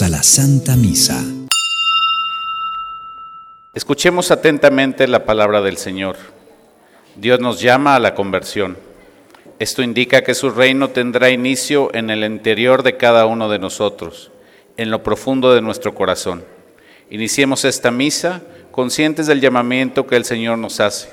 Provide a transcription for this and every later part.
a la Santa Misa. Escuchemos atentamente la palabra del Señor. Dios nos llama a la conversión. Esto indica que su reino tendrá inicio en el interior de cada uno de nosotros, en lo profundo de nuestro corazón. Iniciemos esta misa conscientes del llamamiento que el Señor nos hace.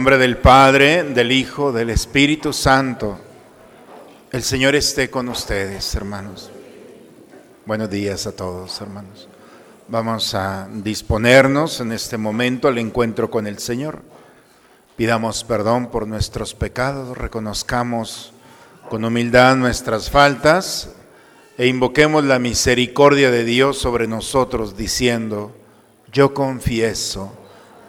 Nombre del Padre, del Hijo, del Espíritu Santo. El Señor esté con ustedes, hermanos. Buenos días a todos, hermanos. Vamos a disponernos en este momento al encuentro con el Señor. Pidamos perdón por nuestros pecados, reconozcamos con humildad nuestras faltas e invoquemos la misericordia de Dios sobre nosotros diciendo, yo confieso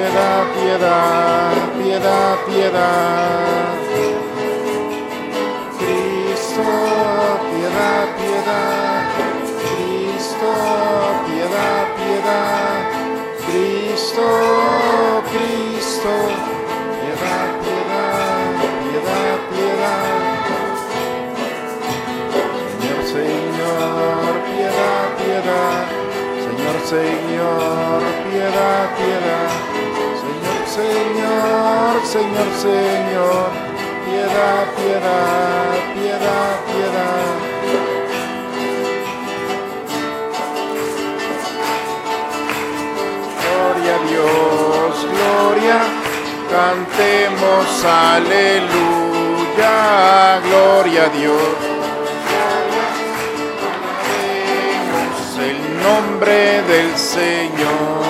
piedad, piedad piedad, piedad. Cristo, piedad, piedad. Cristo, piedad, piedad. Cristo, Cristo, piedad, piedad, piedad, piedad. Señor, Señor, piedad, piedad. Señor, Señor, piedad, piedad. Señor, Señor, Señor, piedad, piedad, piedad, piedad. Gloria a Dios, gloria, cantemos aleluya, gloria a Dios. el nombre del Señor.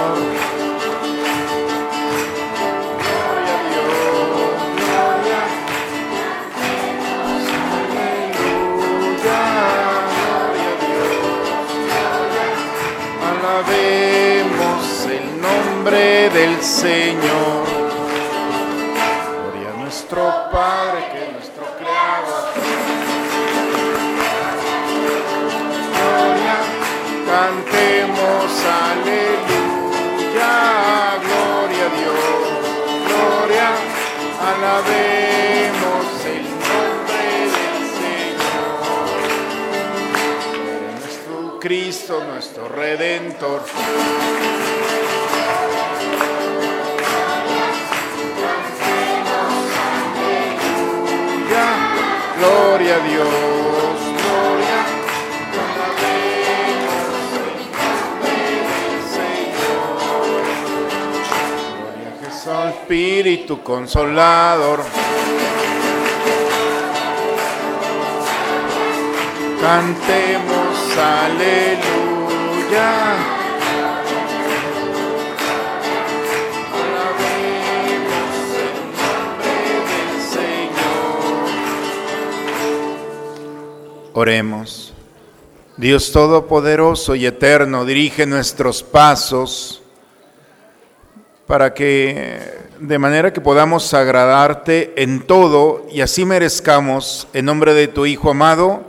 Señor. Gloria a nuestro Padre que es nuestro Creador. Gloria, cantemos aleluya, gloria a Dios. Gloria, alabemos el nombre del Señor. Cristo nuestro Redentor. Espíritu Consolador. Cantemos aleluya. Oremos. Dios Todopoderoso y Eterno, dirige nuestros pasos para que de manera que podamos agradarte en todo y así merezcamos, en nombre de tu Hijo amado,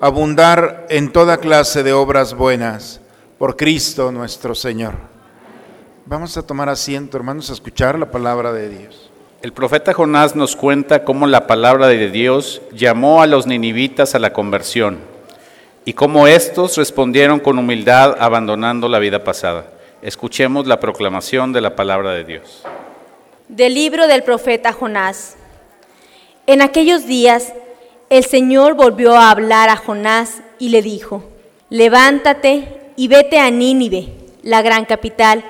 abundar en toda clase de obras buenas, por Cristo nuestro Señor. Vamos a tomar asiento, hermanos, a escuchar la palabra de Dios. El profeta Jonás nos cuenta cómo la palabra de Dios llamó a los ninivitas a la conversión y cómo éstos respondieron con humildad abandonando la vida pasada. Escuchemos la proclamación de la palabra de Dios. Del libro del profeta Jonás. En aquellos días el Señor volvió a hablar a Jonás y le dijo, levántate y vete a Nínive, la gran capital,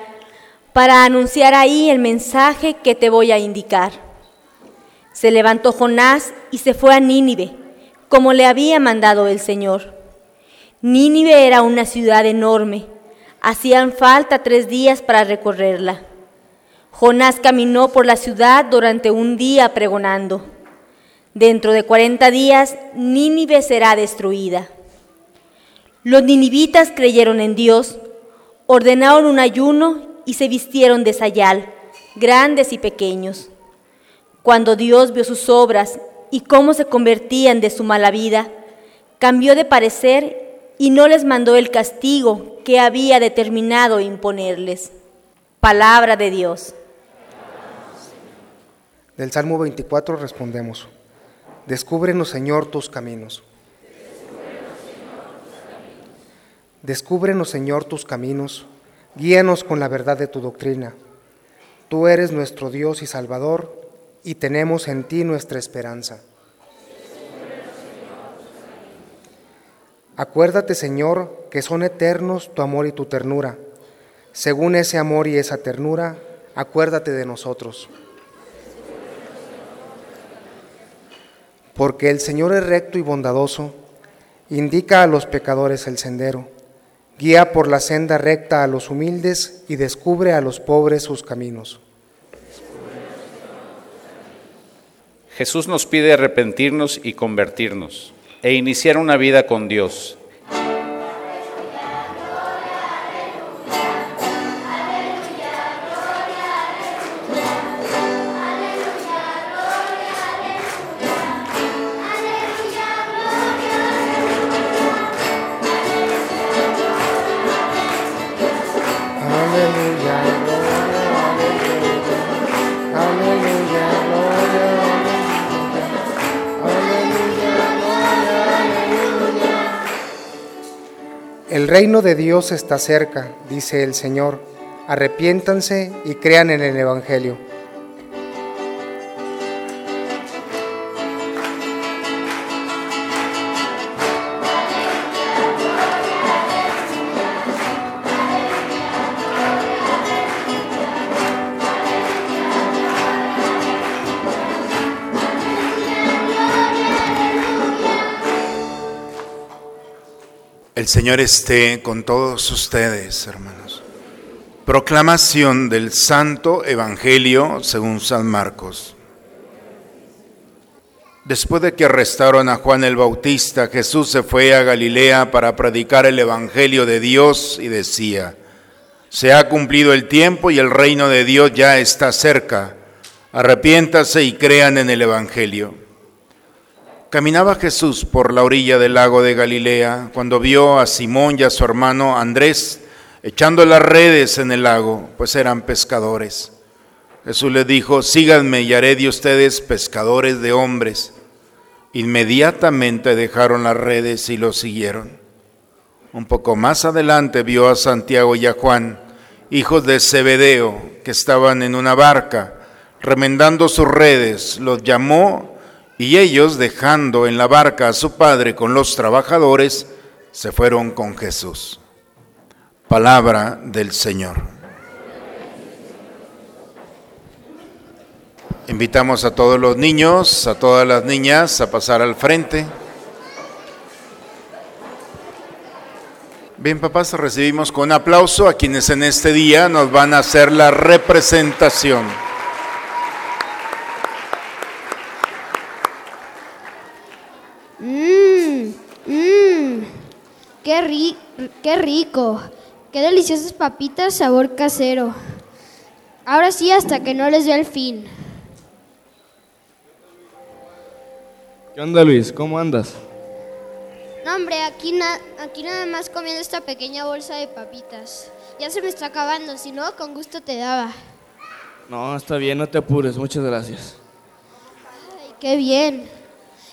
para anunciar ahí el mensaje que te voy a indicar. Se levantó Jonás y se fue a Nínive, como le había mandado el Señor. Nínive era una ciudad enorme, hacían falta tres días para recorrerla. Jonás caminó por la ciudad durante un día pregonando. Dentro de cuarenta días Nínive será destruida. Los ninivitas creyeron en Dios, ordenaron un ayuno y se vistieron de sayal, grandes y pequeños. Cuando Dios vio sus obras y cómo se convertían de su mala vida, cambió de parecer y no les mandó el castigo que había determinado imponerles. Palabra de Dios. Del Salmo 24 respondemos, Descúbrenos Señor tus caminos. Descúbrenos Señor tus caminos Guíanos con la verdad de tu doctrina. Tú eres nuestro Dios y Salvador, y tenemos en ti nuestra esperanza. Acuérdate, Señor, que son eternos tu amor y tu ternura. Según ese amor y esa ternura, acuérdate de nosotros. Porque el Señor es recto y bondadoso, indica a los pecadores el sendero Guía por la senda recta a los humildes y descubre a los pobres sus caminos. Jesús nos pide arrepentirnos y convertirnos e iniciar una vida con Dios, El reino de Dios está cerca, dice el Señor. Arrepiéntanse y crean en el Evangelio. El Señor esté con todos ustedes, hermanos. Proclamación del Santo Evangelio según San Marcos. Después de que arrestaron a Juan el Bautista, Jesús se fue a Galilea para predicar el Evangelio de Dios y decía, se ha cumplido el tiempo y el reino de Dios ya está cerca. Arrepiéntase y crean en el Evangelio. Caminaba Jesús por la orilla del lago de Galilea cuando vio a Simón y a su hermano Andrés echando las redes en el lago, pues eran pescadores. Jesús les dijo, síganme y haré de ustedes pescadores de hombres. Inmediatamente dejaron las redes y lo siguieron. Un poco más adelante vio a Santiago y a Juan, hijos de Zebedeo, que estaban en una barca, remendando sus redes. Los llamó y ellos, dejando en la barca a su padre con los trabajadores, se fueron con Jesús. Palabra del Señor. Invitamos a todos los niños, a todas las niñas a pasar al frente. Bien, papás, recibimos con aplauso a quienes en este día nos van a hacer la representación. Qué, ri qué rico, qué deliciosas papitas sabor casero. Ahora sí, hasta que no les dé el fin. ¿Qué onda Luis? ¿Cómo andas? No, hombre, aquí, na aquí nada más comiendo esta pequeña bolsa de papitas. Ya se me está acabando, si no, con gusto te daba. No, está bien, no te apures, muchas gracias. Ay, qué bien.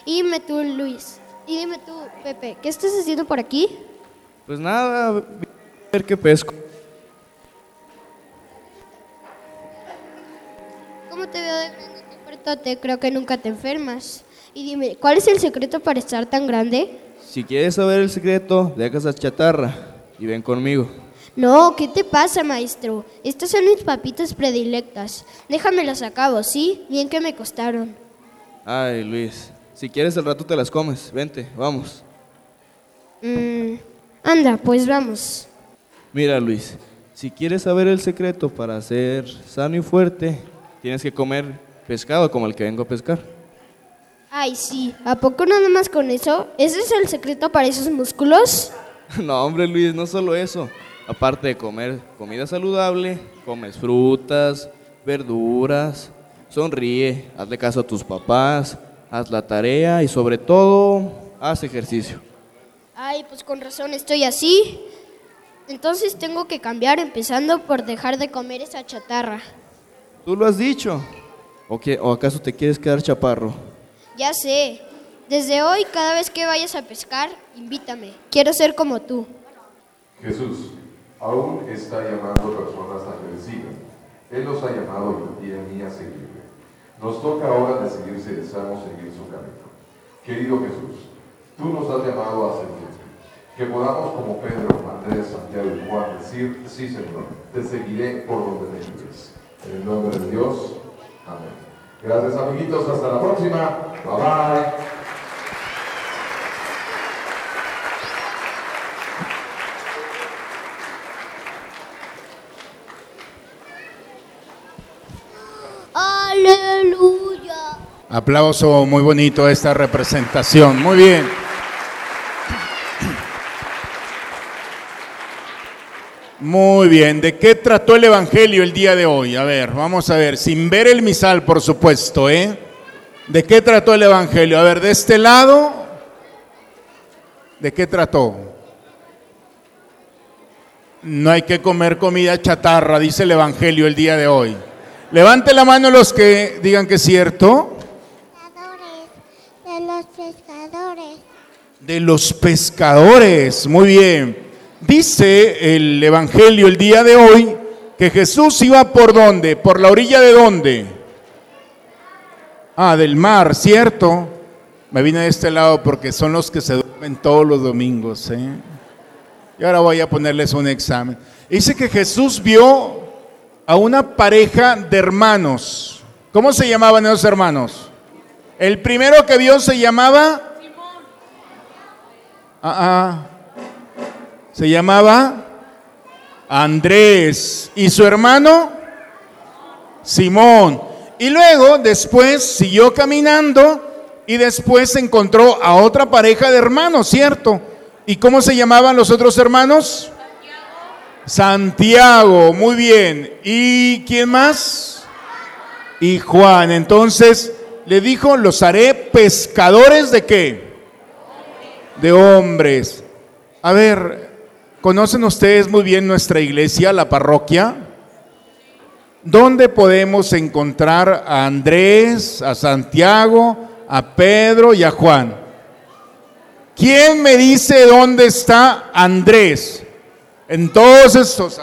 Y tú, Luis. Y dime tú, Pepe, ¿qué estás haciendo por aquí? Pues nada, a ver qué pesco. ¿Cómo te veo de grande? Creo que nunca te enfermas. Y dime, ¿cuál es el secreto para estar tan grande? Si quieres saber el secreto, deja esa chatarra y ven conmigo. No, ¿qué te pasa, maestro? Estas son mis papitas predilectas. Déjamelas a cabo, ¿sí? Bien que me costaron. Ay, Luis, si quieres el rato te las comes. Vente, vamos. Mm, anda, pues vamos. Mira, Luis, si quieres saber el secreto para ser sano y fuerte, tienes que comer pescado como el que vengo a pescar. Ay, sí, ¿a poco nada más con eso? ¿Ese es el secreto para esos músculos? No, hombre, Luis, no solo eso. Aparte de comer comida saludable, comes frutas, verduras, sonríe, hazle caso a tus papás, haz la tarea y sobre todo, haz ejercicio. Ay, pues con razón estoy así. Entonces tengo que cambiar empezando por dejar de comer esa chatarra. ¿Tú lo has dicho? ¿O, qué- o acaso te quieres quedar chaparro? Ya sé. Desde hoy, cada vez que vayas a pescar, invítame. Quiero ser como tú. Jesús aún está llamando personas a que le sigan. Él los ha llamado y a mí a seguirle. Nos toca ahora decidir si deseamos seguir su camino. Querido Jesús, tú nos has llamado a seguirte. Que podamos, como Pedro, Andrés, Santiago y Juan, decir, sí Señor, te seguiré por donde me lleves. En el nombre de Dios, amén. Gracias amiguitos, hasta la próxima. Bye bye. Aleluya. Aplauso muy bonito a esta representación. Muy bien. Muy bien. ¿De qué trató el Evangelio el día de hoy? A ver, vamos a ver. Sin ver el misal, por supuesto, ¿eh? ¿De qué trató el Evangelio? A ver, de este lado, ¿de qué trató? No hay que comer comida chatarra, dice el Evangelio el día de hoy. Levante la mano los que digan que es cierto. De los pescadores, muy bien. Dice el Evangelio el día de hoy que Jesús iba por dónde? ¿Por la orilla de dónde? Ah, del mar, ¿cierto? Me vine de este lado porque son los que se duermen todos los domingos. ¿eh? Y ahora voy a ponerles un examen. Dice que Jesús vio a una pareja de hermanos. ¿Cómo se llamaban esos hermanos? El primero que vio se llamaba... Ah, ah. Se llamaba Andrés. ¿Y su hermano? Simón. Y luego, después, siguió caminando y después encontró a otra pareja de hermanos, ¿cierto? ¿Y cómo se llamaban los otros hermanos? Santiago, muy bien. ¿Y quién más? Y Juan. Entonces le dijo, los haré pescadores de qué? De hombres. A ver, ¿conocen ustedes muy bien nuestra iglesia, la parroquia? ¿Dónde podemos encontrar a Andrés, a Santiago, a Pedro y a Juan? ¿Quién me dice dónde está Andrés? En todos estos.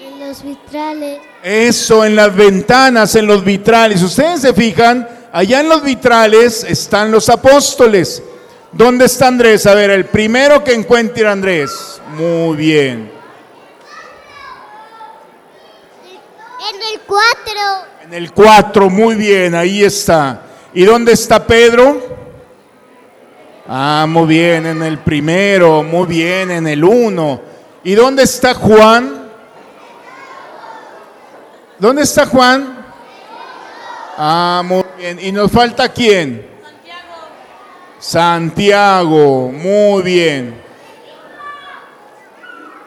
En los vitrales. Eso, en las ventanas, en los vitrales. Ustedes se fijan, allá en los vitrales están los apóstoles. ¿Dónde está Andrés? A ver, el primero que encuentre a Andrés. Muy bien. En el 4. En el 4, muy bien, ahí está. ¿Y dónde está Pedro? Ah, muy bien, en el primero, muy bien, en el 1. ¿Y dónde está Juan? ¿Dónde está Juan? Ah, muy bien. ¿Y nos falta quién? Santiago. Muy bien.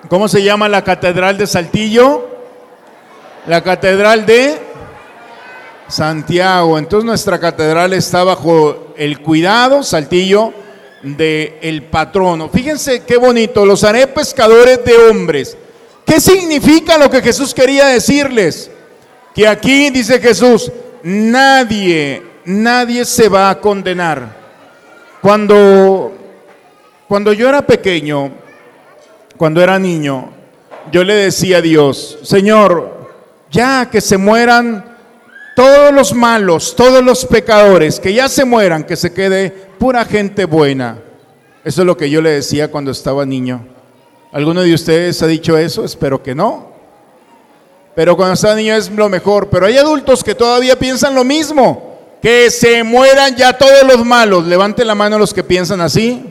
¿Cómo se llama la catedral de Saltillo? La catedral de Santiago. Entonces nuestra catedral está bajo el cuidado, Saltillo, de el patrono. Fíjense qué bonito, los haré pescadores de hombres. ¿Qué significa lo que Jesús quería decirles? Que aquí dice Jesús, nadie, nadie se va a condenar. Cuando, cuando yo era pequeño, cuando era niño, yo le decía a Dios, Señor, ya que se mueran todos los malos, todos los pecadores, que ya se mueran, que se quede pura gente buena. Eso es lo que yo le decía cuando estaba niño. ¿Alguno de ustedes ha dicho eso? Espero que no. Pero cuando estaba niño es lo mejor. Pero hay adultos que todavía piensan lo mismo. Que se mueran ya todos los malos. Levante la mano los que piensan así.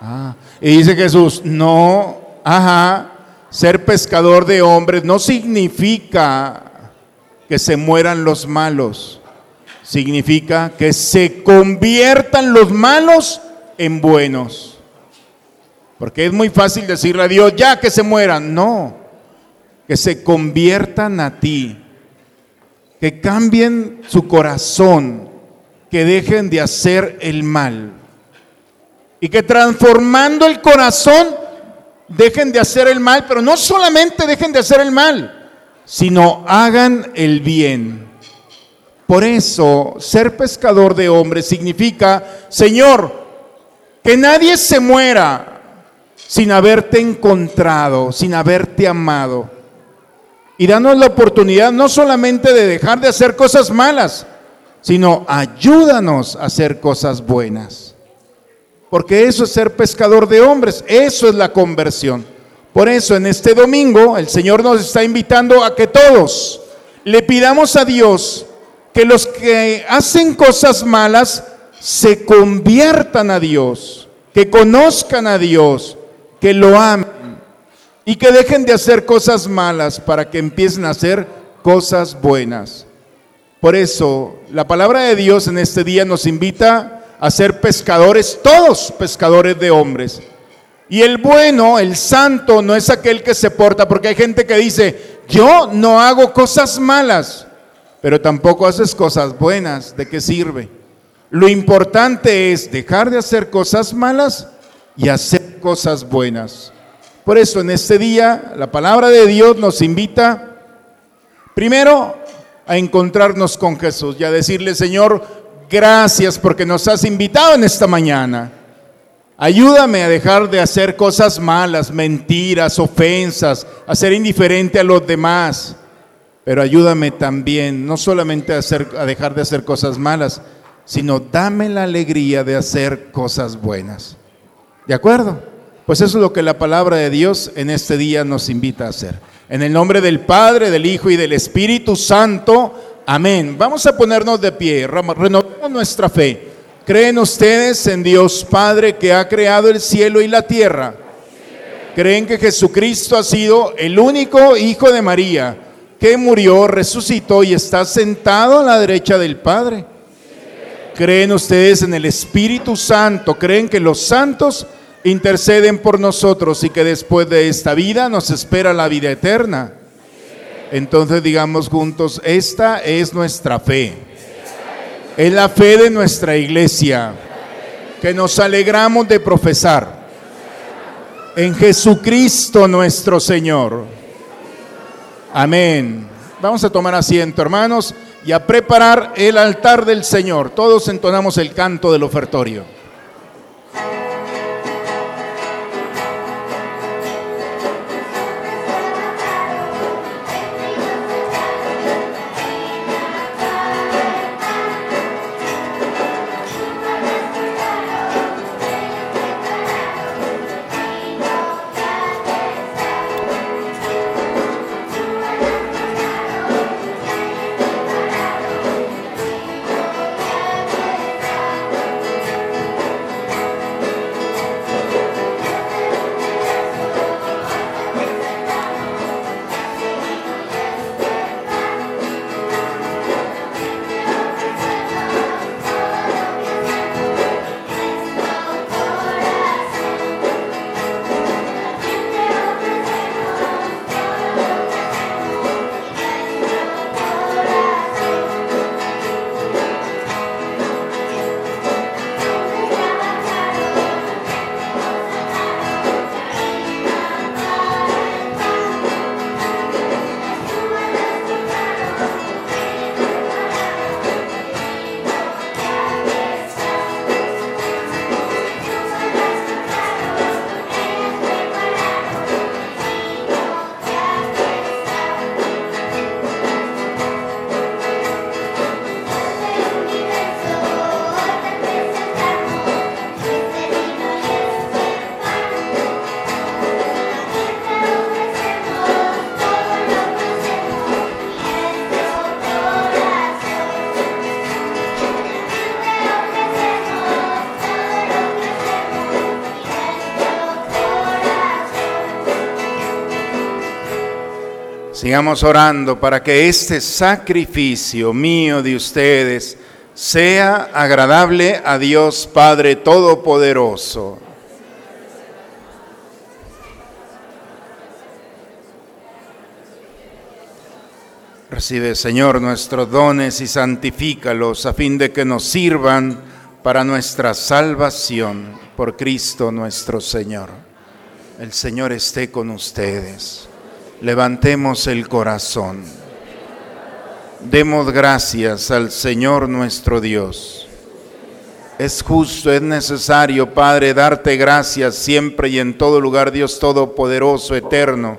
Ah, y dice Jesús, no, ajá, ser pescador de hombres no significa que se mueran los malos. Significa que se conviertan los malos en buenos. Porque es muy fácil decirle a Dios, ya que se mueran. No, que se conviertan a ti. Que cambien su corazón. Que dejen de hacer el mal. Y que transformando el corazón dejen de hacer el mal, pero no solamente dejen de hacer el mal, sino hagan el bien. Por eso, ser pescador de hombres significa, Señor, que nadie se muera sin haberte encontrado, sin haberte amado. Y danos la oportunidad no solamente de dejar de hacer cosas malas, sino ayúdanos a hacer cosas buenas. Porque eso es ser pescador de hombres, eso es la conversión. Por eso en este domingo el Señor nos está invitando a que todos le pidamos a Dios que los que hacen cosas malas se conviertan a Dios, que conozcan a Dios, que lo amen y que dejen de hacer cosas malas para que empiecen a hacer cosas buenas. Por eso la palabra de Dios en este día nos invita a ser pescadores, todos pescadores de hombres. Y el bueno, el santo, no es aquel que se porta, porque hay gente que dice, yo no hago cosas malas, pero tampoco haces cosas buenas, ¿de qué sirve? Lo importante es dejar de hacer cosas malas y hacer cosas buenas. Por eso en este día la palabra de Dios nos invita primero a encontrarnos con Jesús y a decirle, Señor, gracias porque nos has invitado en esta mañana. Ayúdame a dejar de hacer cosas malas, mentiras, ofensas, a ser indiferente a los demás. Pero ayúdame también, no solamente a, hacer, a dejar de hacer cosas malas, sino dame la alegría de hacer cosas buenas. ¿De acuerdo? Pues eso es lo que la palabra de Dios en este día nos invita a hacer. En el nombre del Padre, del Hijo y del Espíritu Santo. Amén. Vamos a ponernos de pie, renovemos nuestra fe. ¿Creen ustedes en Dios Padre que ha creado el cielo y la tierra? ¿Creen que Jesucristo ha sido el único Hijo de María que murió, resucitó y está sentado a la derecha del Padre? ¿Creen ustedes en el Espíritu Santo? ¿Creen que los santos interceden por nosotros y que después de esta vida nos espera la vida eterna? Entonces digamos juntos, esta es nuestra fe. Es la fe de nuestra iglesia que nos alegramos de profesar en Jesucristo nuestro Señor. Amén. Vamos a tomar asiento, hermanos, y a preparar el altar del Señor. Todos entonamos el canto del ofertorio. Sigamos orando para que este sacrificio mío de ustedes sea agradable a Dios Padre Todopoderoso. Recibe, Señor, nuestros dones y santifícalos a fin de que nos sirvan para nuestra salvación por Cristo nuestro Señor. El Señor esté con ustedes. Levantemos el corazón. Demos gracias al Señor nuestro Dios. Es justo, es necesario, Padre, darte gracias siempre y en todo lugar, Dios Todopoderoso, eterno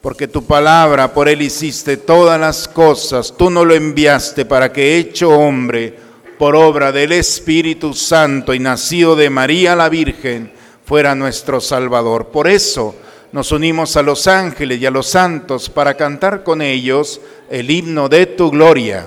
porque tu palabra, por él hiciste todas las cosas, tú no lo enviaste para que hecho hombre, por obra del Espíritu Santo y nacido de María la Virgen, fuera nuestro Salvador. Por eso nos unimos a los ángeles y a los santos para cantar con ellos el himno de tu gloria.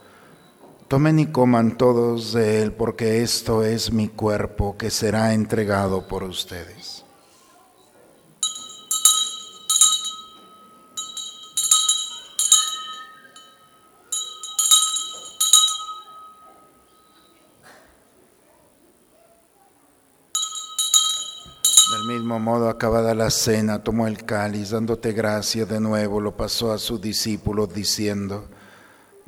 Tomen y coman todos de él, porque esto es mi cuerpo que será entregado por ustedes. Del mismo modo, acabada la cena, tomó el cáliz, dándote gracias de nuevo, lo pasó a sus discípulos, diciendo,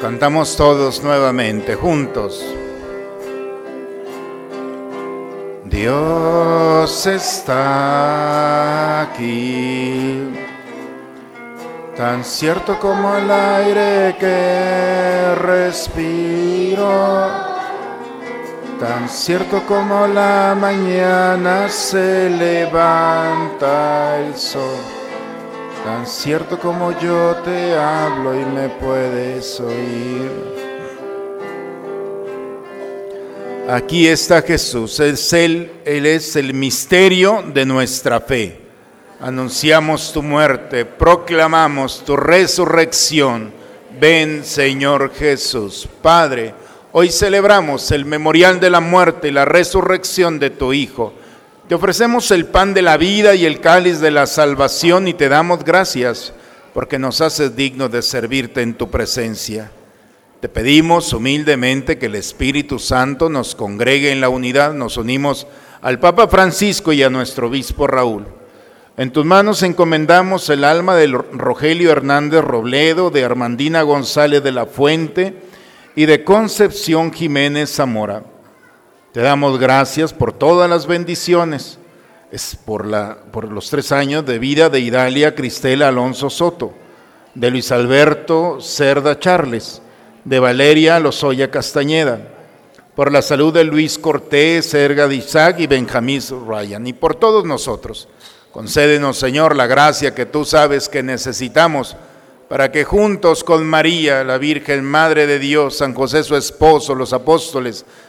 Cantamos todos nuevamente, juntos. Dios está aquí, tan cierto como el aire que respiro. Tan cierto como la mañana se levanta el sol, tan cierto como yo te hablo y me puedes oír. Aquí está Jesús, es él, él es el misterio de nuestra fe. Anunciamos tu muerte, proclamamos tu resurrección. Ven Señor Jesús, Padre Hoy celebramos el memorial de la muerte y la resurrección de tu Hijo. Te ofrecemos el pan de la vida y el cáliz de la salvación y te damos gracias porque nos haces dignos de servirte en tu presencia. Te pedimos humildemente que el Espíritu Santo nos congregue en la unidad. Nos unimos al Papa Francisco y a nuestro obispo Raúl. En tus manos encomendamos el alma de Rogelio Hernández Robledo, de Armandina González de la Fuente, y de Concepción Jiménez Zamora. Te damos gracias por todas las bendiciones. Es por, la, por los tres años de vida de Idalia Cristela Alonso Soto, de Luis Alberto Cerda Charles, de Valeria Lozoya Castañeda, por la salud de Luis Cortés, Erga de Isaac y Benjamín Ryan, y por todos nosotros. Concédenos, Señor, la gracia que tú sabes que necesitamos para que juntos con María, la Virgen Madre de Dios, San José su esposo, los apóstoles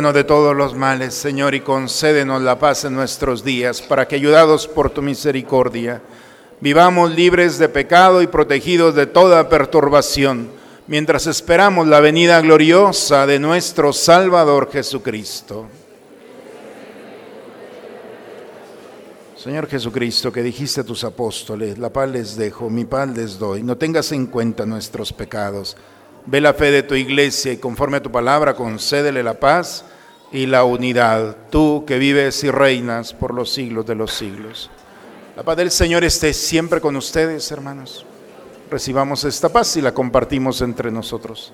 De todos los males, Señor, y concédenos la paz en nuestros días, para que, ayudados por tu misericordia, vivamos libres de pecado y protegidos de toda perturbación, mientras esperamos la venida gloriosa de nuestro Salvador Jesucristo. Señor Jesucristo, que dijiste a tus apóstoles, la paz les dejo, mi paz les doy, no tengas en cuenta nuestros pecados Ve la fe de tu iglesia y conforme a tu palabra concédele la paz y la unidad, tú que vives y reinas por los siglos de los siglos. La paz del Señor esté siempre con ustedes, hermanos. Recibamos esta paz y la compartimos entre nosotros.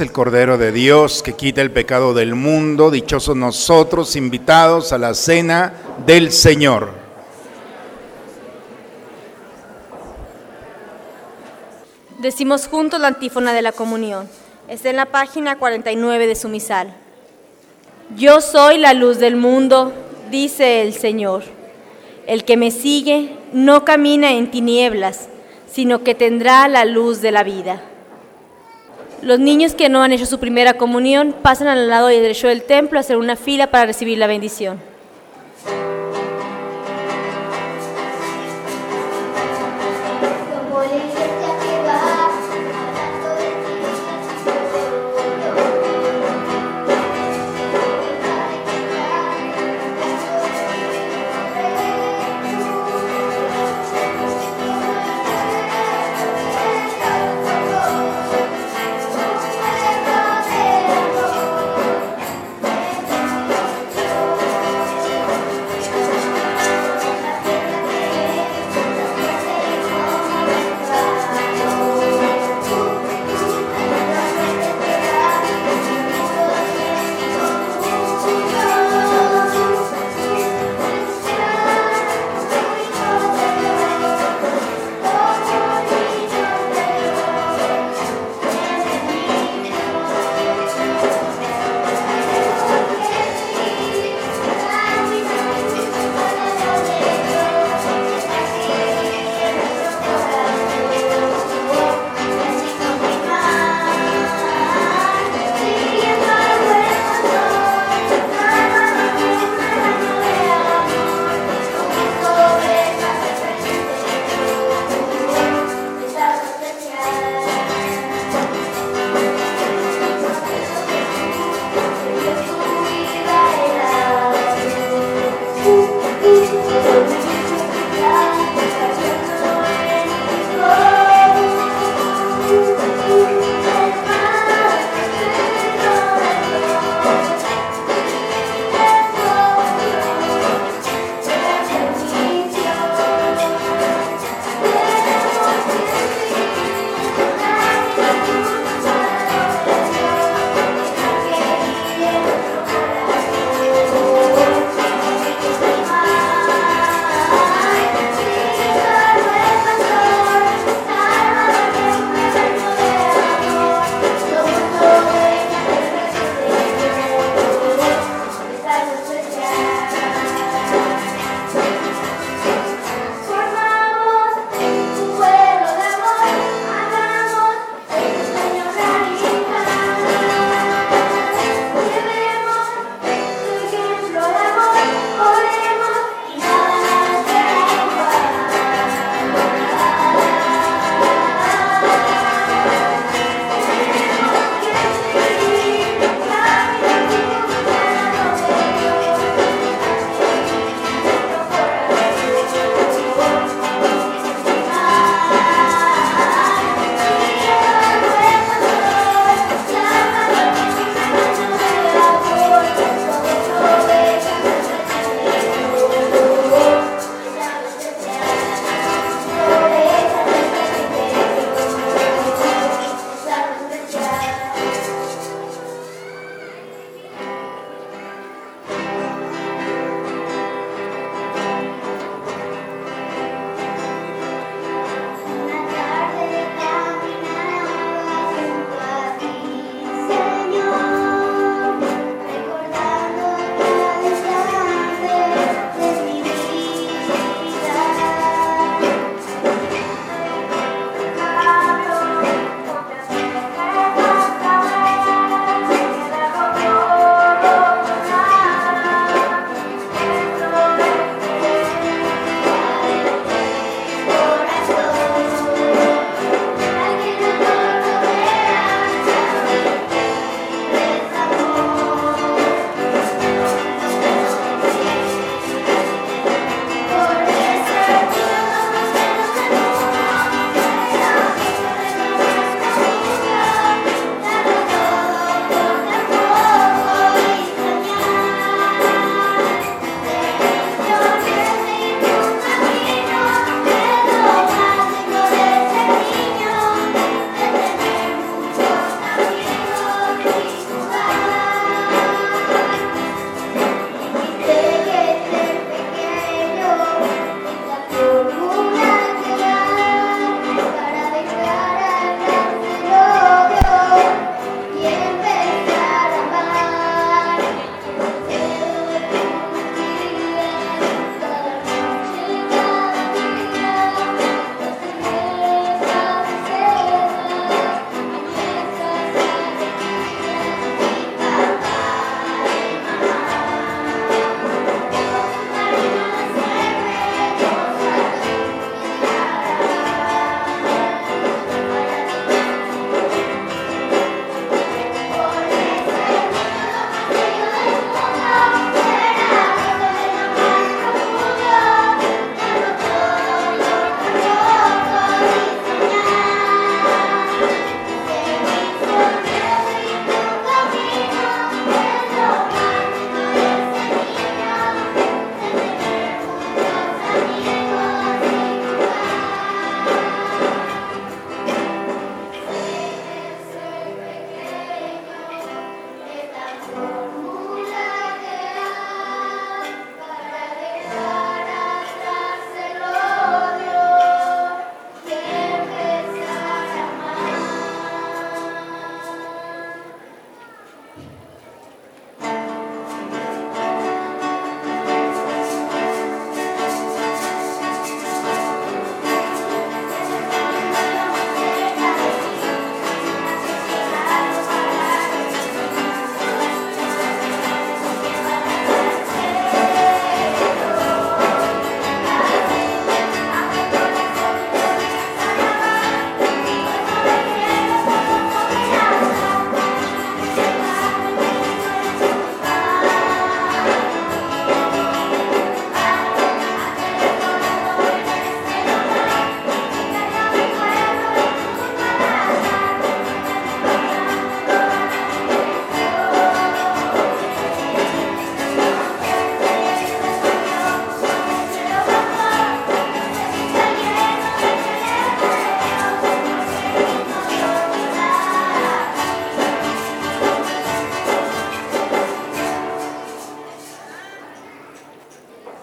El Cordero de Dios que quita el pecado del mundo. Dichosos nosotros invitados a la cena del Señor. Decimos juntos la antífona de la comunión. Está en la página 49 de su misal. Yo soy la luz del mundo, dice el Señor. El que me sigue no camina en tinieblas, sino que tendrá la luz de la vida. Los niños que no han hecho su primera comunión pasan al lado derecho del templo a hacer una fila para recibir la bendición.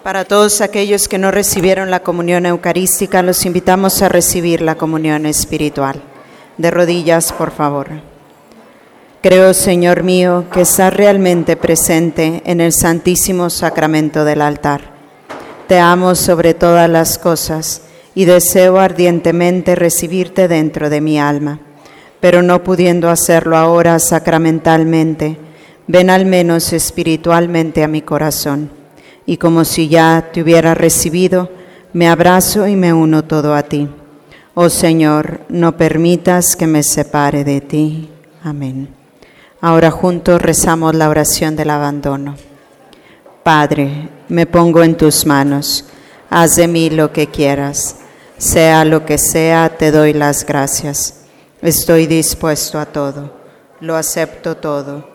Para todos aquellos que no recibieron la comunión eucarística, los invitamos a recibir la comunión espiritual. De rodillas, por favor. Creo, Señor mío, que estás realmente presente en el santísimo sacramento del altar. Te amo sobre todas las cosas y deseo ardientemente recibirte dentro de mi alma, pero no pudiendo hacerlo ahora sacramentalmente, ven al menos espiritualmente a mi corazón y como si ya te hubiera recibido, me abrazo y me uno todo a ti. Oh Señor, no permitas que me separe de ti. Amén. Ahora juntos rezamos la oración del abandono. Padre, me pongo en tus manos, haz de mí lo que quieras, sea lo que sea, te doy las gracias. Estoy dispuesto a todo, lo acepto todo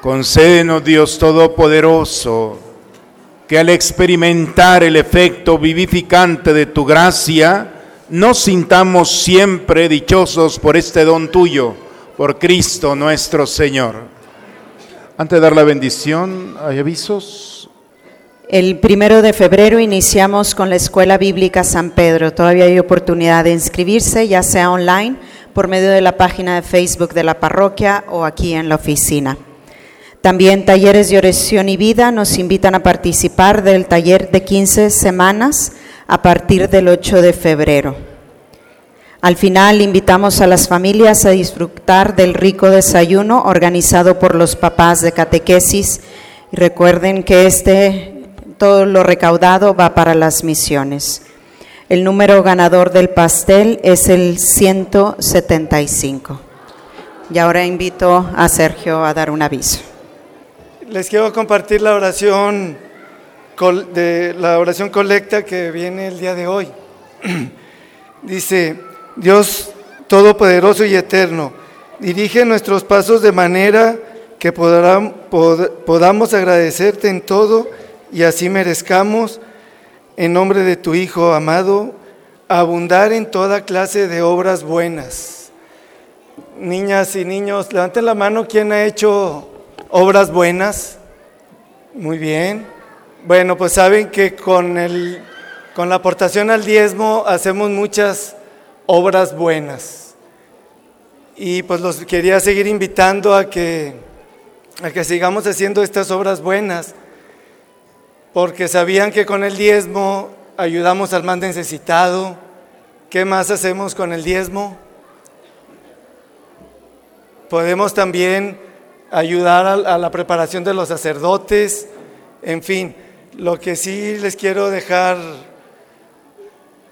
Concédenos, Dios Todopoderoso, que al experimentar el efecto vivificante de tu gracia, nos sintamos siempre dichosos por este don tuyo, por Cristo nuestro Señor. Antes de dar la bendición, ¿hay avisos? El primero de febrero iniciamos con la Escuela Bíblica San Pedro. Todavía hay oportunidad de inscribirse, ya sea online, por medio de la página de Facebook de la parroquia o aquí en la oficina. También talleres de oración y vida nos invitan a participar del taller de 15 semanas a partir del 8 de febrero. Al final invitamos a las familias a disfrutar del rico desayuno organizado por los papás de catequesis y recuerden que este todo lo recaudado va para las misiones. El número ganador del pastel es el 175. Y ahora invito a Sergio a dar un aviso. Les quiero compartir la oración de la oración colecta que viene el día de hoy. Dice, Dios todopoderoso y eterno, dirige nuestros pasos de manera que podamos agradecerte en todo y así merezcamos, en nombre de tu Hijo amado, abundar en toda clase de obras buenas. Niñas y niños, levanten la mano quien ha hecho obras buenas. Muy bien. Bueno, pues saben que con, el, con la aportación al diezmo hacemos muchas obras buenas. Y pues los quería seguir invitando a que, a que sigamos haciendo estas obras buenas, porque sabían que con el diezmo ayudamos al más necesitado. ¿Qué más hacemos con el diezmo? Podemos también ayudar a, la preparación de los sacerdotes, en fin, lo que sí les quiero dejar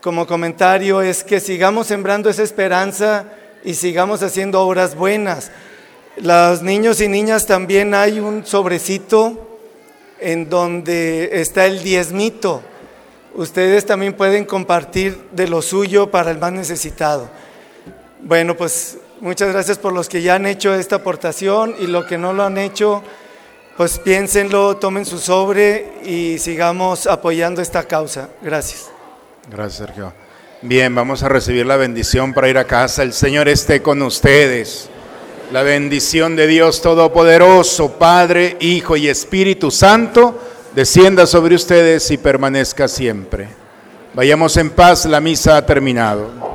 como comentario es que sigamos sembrando esa esperanza y sigamos haciendo obras buenas. Los niños y niñas también hay un sobrecito en donde está el diezmito. Ustedes también pueden compartir de lo suyo para el más necesitado. Bueno, pues Muchas gracias por los que ya han hecho esta aportación y los que no lo han hecho, pues piénsenlo, tomen su sobre y sigamos apoyando esta causa. Gracias. Gracias, Sergio. Bien, vamos a recibir la bendición para ir a casa. El Señor esté con ustedes. La bendición de Dios Todopoderoso, Padre, Hijo y Espíritu Santo, descienda sobre ustedes y permanezca siempre. Vayamos en paz, la misa ha terminado.